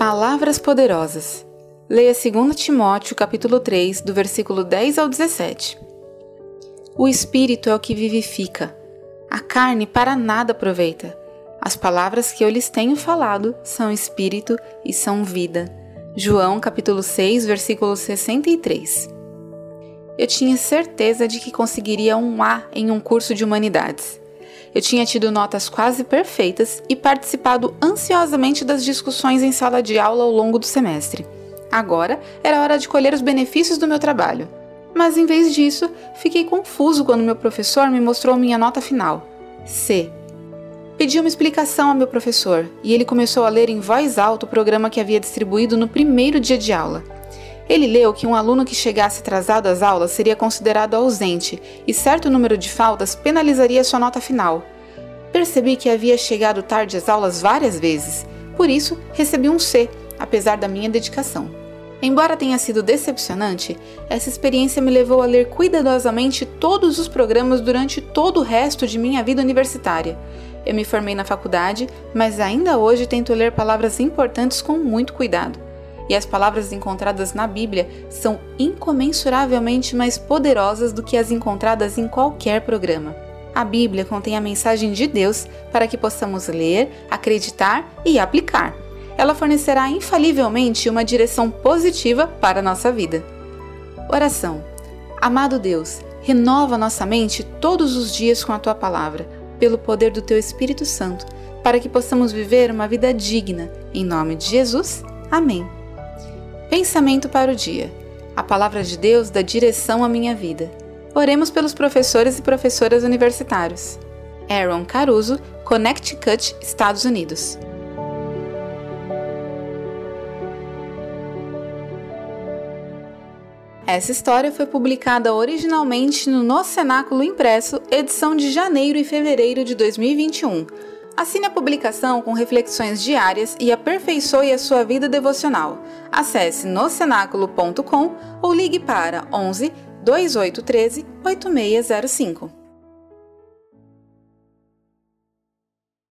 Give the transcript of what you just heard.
Palavras poderosas. Leia 2 Timóteo, capítulo 3, do versículo 10 ao 17. O espírito é o que vivifica. A carne para nada aproveita. As palavras que eu lhes tenho falado são espírito e são vida. João, capítulo 6, versículo 63. Eu tinha certeza de que conseguiria um A em um curso de humanidades. Eu tinha tido notas quase perfeitas e participado ansiosamente das discussões em sala de aula ao longo do semestre. Agora era hora de colher os benefícios do meu trabalho. Mas em vez disso, fiquei confuso quando meu professor me mostrou minha nota final: C. Pedi uma explicação ao meu professor e ele começou a ler em voz alta o programa que havia distribuído no primeiro dia de aula. Ele leu que um aluno que chegasse atrasado às aulas seria considerado ausente e certo número de faltas penalizaria sua nota final. Percebi que havia chegado tarde às aulas várias vezes, por isso recebi um C, apesar da minha dedicação. Embora tenha sido decepcionante, essa experiência me levou a ler cuidadosamente todos os programas durante todo o resto de minha vida universitária. Eu me formei na faculdade, mas ainda hoje tento ler palavras importantes com muito cuidado e as palavras encontradas na Bíblia são incomensuravelmente mais poderosas do que as encontradas em qualquer programa. A Bíblia contém a mensagem de Deus para que possamos ler, acreditar e aplicar. Ela fornecerá infalivelmente uma direção positiva para a nossa vida. Oração. Amado Deus, renova nossa mente todos os dias com a tua palavra, pelo poder do teu Espírito Santo, para que possamos viver uma vida digna. Em nome de Jesus. Amém. Pensamento para o dia. A palavra de Deus dá direção à minha vida. Oremos pelos professores e professoras universitários. Aaron Caruso, Connecticut, Estados Unidos. Essa história foi publicada originalmente no No Cenáculo Impresso, edição de janeiro e fevereiro de 2021 Assine a publicação com reflexões diárias e aperfeiçoe a sua vida devocional. Acesse nocenáculo.com ou ligue para 11 2813 8605.